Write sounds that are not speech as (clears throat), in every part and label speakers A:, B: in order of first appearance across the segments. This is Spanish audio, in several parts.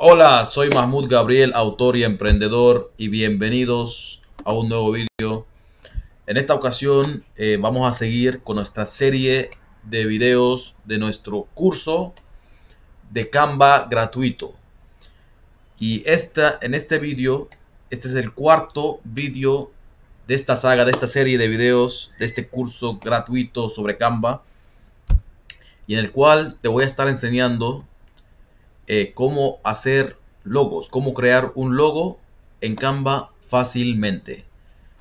A: Hola, soy Mahmoud Gabriel, autor y emprendedor, y bienvenidos a un nuevo vídeo. En esta ocasión eh, vamos a seguir con nuestra serie de videos de nuestro curso de Canva gratuito. Y esta, en este vídeo, este es el cuarto vídeo de esta saga, de esta serie de videos, de este curso gratuito sobre Canva, y en el cual te voy a estar enseñando eh, cómo hacer logos, cómo crear un logo en Canva fácilmente.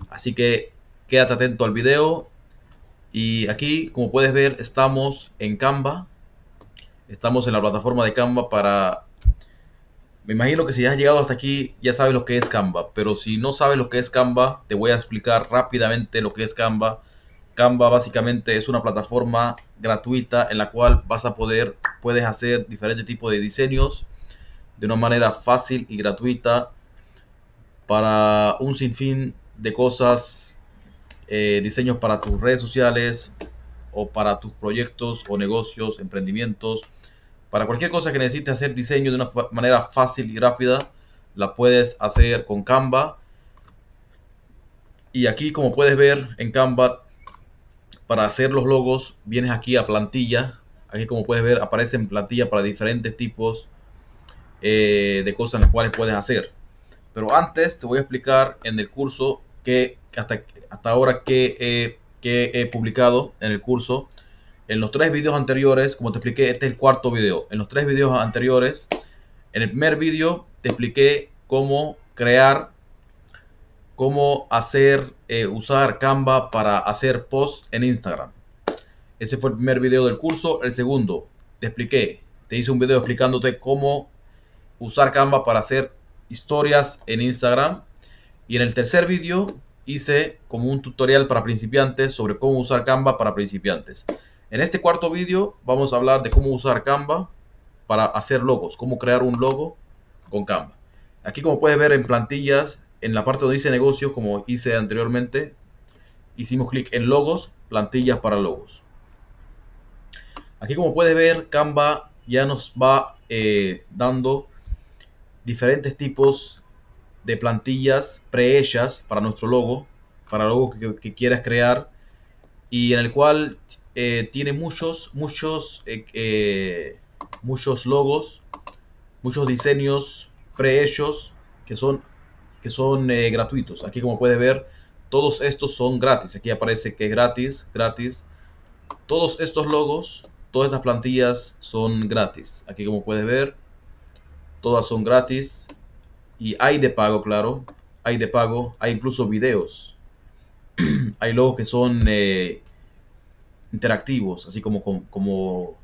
A: Así que quédate atento al video. Y aquí, como puedes ver, estamos en Canva. Estamos en la plataforma de Canva para... Me imagino que si has llegado hasta aquí ya sabes lo que es Canva. Pero si no sabes lo que es Canva, te voy a explicar rápidamente lo que es Canva. Canva básicamente es una plataforma gratuita en la cual vas a poder, puedes hacer diferentes tipos de diseños de una manera fácil y gratuita para un sinfín de cosas, eh, diseños para tus redes sociales o para tus proyectos o negocios, emprendimientos, para cualquier cosa que necesites hacer diseño de una manera fácil y rápida, la puedes hacer con Canva. Y aquí como puedes ver en Canva para hacer los logos, vienes aquí a plantilla. Aquí como puedes ver aparece en plantilla para diferentes tipos eh, de cosas en las cuales puedes hacer. Pero antes te voy a explicar en el curso que hasta, hasta ahora que, que he publicado en el curso. En los tres videos anteriores, como te expliqué, este es el cuarto video. En los tres videos anteriores, en el primer video te expliqué cómo crear cómo hacer, eh, usar Canva para hacer posts en Instagram. Ese fue el primer video del curso. El segundo, te expliqué, te hice un video explicándote cómo usar Canva para hacer historias en Instagram. Y en el tercer video hice como un tutorial para principiantes sobre cómo usar Canva para principiantes. En este cuarto video vamos a hablar de cómo usar Canva para hacer logos, cómo crear un logo con Canva. Aquí como puedes ver en plantillas en la parte donde dice negocios, como hice anteriormente, hicimos clic en logos, plantillas para logos. Aquí como puedes ver, Canva ya nos va eh, dando diferentes tipos de plantillas prehechas para nuestro logo, para el logo que, quieras crear y en el cual eh, tiene muchos, muchos, eh, muchos logos, muchos diseños prehechos que son son eh, gratuitos. Aquí como puedes ver, todos estos son gratis. Aquí aparece que es gratis, gratis. Todos estos logos, todas estas plantillas son gratis. Aquí como puedes ver, todas son gratis. Y hay de pago, claro. Hay de pago. Hay incluso videos. (clears throat) hay logos que son eh, interactivos, así como, como, como,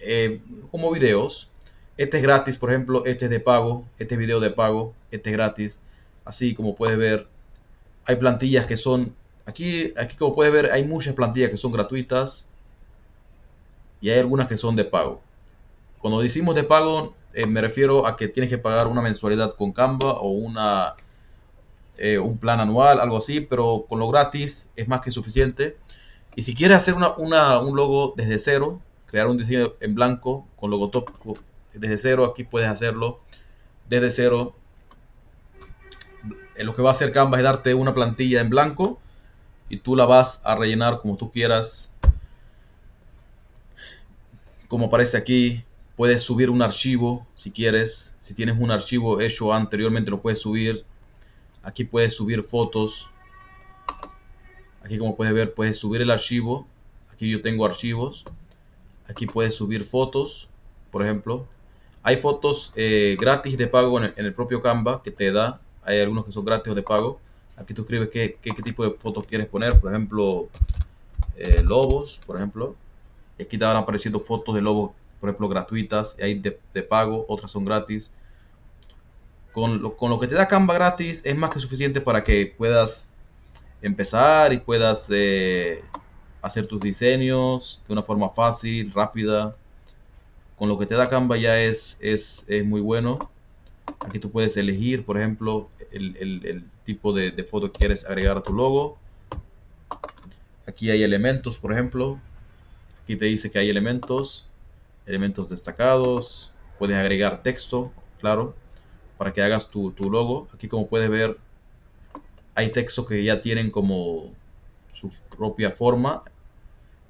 A: eh, como videos. Este es gratis, por ejemplo, este es de pago, este es video de pago, este es gratis. Así como puedes ver, hay plantillas que son, aquí, aquí como puedes ver, hay muchas plantillas que son gratuitas y hay algunas que son de pago. Cuando decimos de pago, eh, me refiero a que tienes que pagar una mensualidad con Canva o una, eh, un plan anual, algo así, pero con lo gratis es más que suficiente. Y si quieres hacer una, un logo desde cero, crear un diseño en blanco con logotópico desde cero, aquí puedes hacerlo desde cero. Lo que va a hacer Canva es darte una plantilla en blanco y tú la vas a rellenar como tú quieras. Como aparece aquí, puedes subir un archivo si quieres. Si tienes un archivo hecho anteriormente lo puedes subir. Aquí puedes subir fotos. Aquí como puedes ver puedes subir el archivo. Aquí yo tengo archivos. Aquí puedes subir fotos, por ejemplo. Hay fotos eh, gratis de pago en el, propio Canva que te da. Hay algunos que son gratis o de pago. Aquí tú escribes qué, qué, tipo de fotos quieres poner. Por ejemplo, eh, lobos, por ejemplo. Y aquí te van apareciendo fotos de lobos, por ejemplo, gratuitas. Hay de, pago, otras son gratis. Con lo, con lo, que te da Canva gratis es más que suficiente para que puedas empezar y puedas eh, hacer tus diseños de una forma fácil, rápida con lo que te da Canva ya es, es, muy bueno. Aquí tú puedes elegir, por ejemplo, el, tipo de, foto que quieres agregar a tu logo. Aquí hay elementos, por ejemplo. Aquí te dice que hay elementos, elementos destacados, puedes agregar texto, claro, para que hagas tu, tu logo. Aquí como puedes ver, hay textos que ya tienen como su propia forma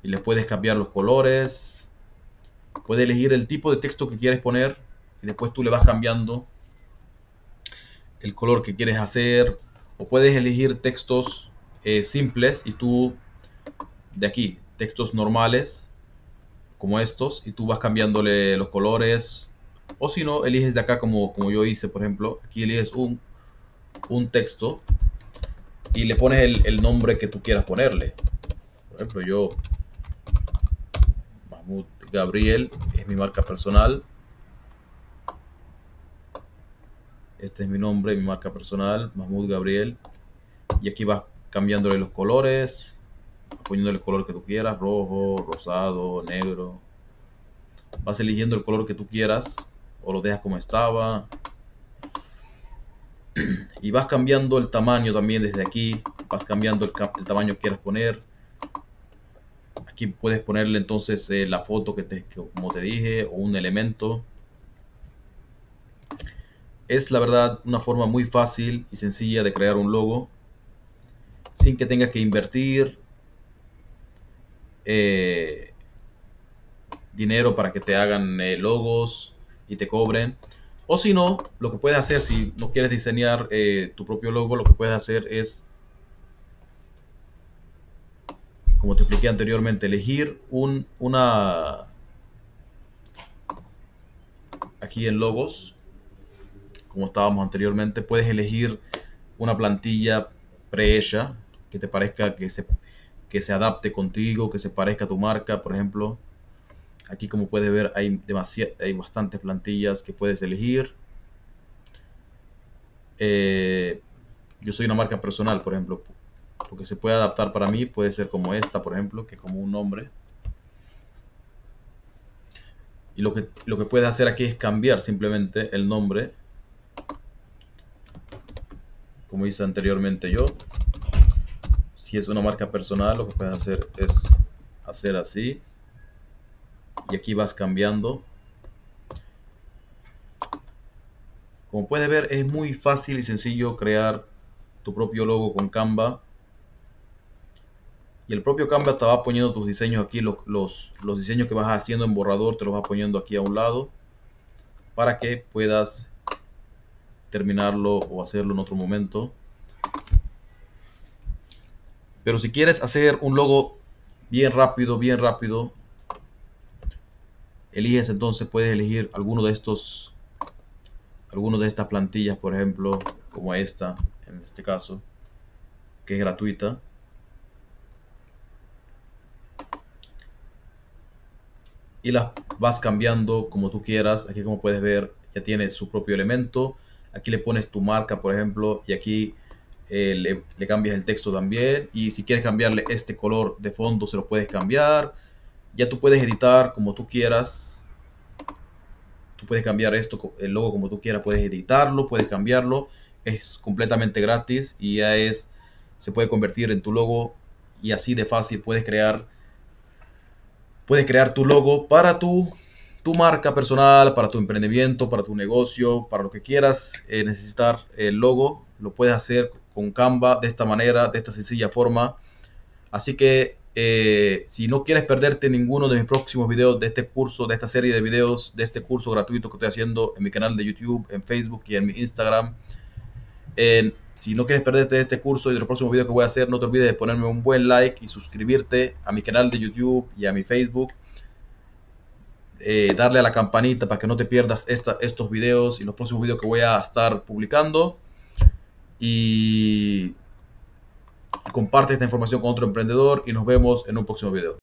A: y le puedes cambiar los colores. Puedes elegir el tipo de texto que quieres poner y después tú le vas cambiando el color que quieres hacer. O puedes elegir textos eh, simples y tú de aquí, textos normales como estos y tú vas cambiándole los colores. O si no, eliges de acá como, como yo hice, por ejemplo, aquí eliges un, un texto y le pones el, el nombre que tú quieras ponerle. Por ejemplo, yo, Mahmoud Gabriel, es mi marca personal. Este es mi nombre, mi marca personal, Mahmoud Gabriel. Y aquí vas cambiándole los colores, poniéndole el color que tú quieras, rojo, rosado, negro. Vas eligiendo el color que tú quieras o lo dejas como estaba. (clears throat) Y vas cambiando el tamaño también desde aquí. Vas cambiando el, tamaño que quieras poner. Aquí puedes ponerle entonces eh, la foto que, te, como te dije o un elemento. Es la verdad una forma muy fácil y sencilla de crear un logo sin que tengas que invertir eh, dinero para que te hagan eh, logos y te cobren. O si no, lo que puedes hacer si no quieres diseñar tu propio logo, lo que puedes hacer es, como te expliqué anteriormente, elegir un, una... Aquí en logos, como estábamos anteriormente, puedes elegir una plantilla prehecha que te parezca que se, que se adapte contigo, que se parezca a tu marca, por ejemplo. Aquí como puedes ver hay, hay bastantes plantillas que puedes elegir. Eh, yo soy una marca personal, por ejemplo. Lo que se puede adaptar para mí puede ser como esta, por ejemplo, que como un nombre. Y lo que, lo que puedes hacer aquí es cambiar simplemente el nombre. Como hice anteriormente yo. Si es una marca personal, lo que puedes hacer es hacer así y aquí vas cambiando. Como puedes ver es muy fácil y sencillo crear tu propio logo con Canva. Y el propio Canva te va poniendo tus diseños aquí, los, los, los diseños que vas haciendo en borrador te los va poniendo aquí a un lado para que puedas terminarlo o hacerlo en otro momento. Pero si quieres hacer un logo bien rápido, bien rápido, eliges entonces, puedes elegir alguno de estos, alguno de estas plantillas, por ejemplo, como esta, en este caso, que es gratuita. Y las vas cambiando como tú quieras. Aquí como puedes ver ya tiene su propio elemento. Aquí le pones tu marca, por ejemplo, y aquí eh, le, le, cambias el texto también. Y si quieres cambiarle este color de fondo, se lo puedes cambiar. Ya tú puedes editar como tú quieras. Tú puedes cambiar esto, el logo como tú quieras. Puedes editarlo, puedes cambiarlo. Es completamente gratis y ya es, se puede convertir en tu logo y así de fácil puedes crear, puedes crear tu logo para tu, tu marca personal, para tu emprendimiento, para tu negocio, para lo que quieras eh, necesitar el logo. Lo puedes hacer con Canva de esta manera, de esta sencilla forma. Así que eh, si no quieres perderte ninguno de mis próximos videos de este curso, de esta serie de videos, de este curso gratuito que estoy haciendo en mi canal de YouTube, en Facebook y en mi Instagram. Si no quieres perderte este curso y de los próximos videos que voy a hacer, no te olvides de ponerme un buen like y suscribirte a mi canal de YouTube y a mi Facebook. Eh, darle a la campanita para que no te pierdas estos videos y los próximos videos que voy a estar publicando. Y comparte esta información con otro emprendedor y nos vemos en un próximo video.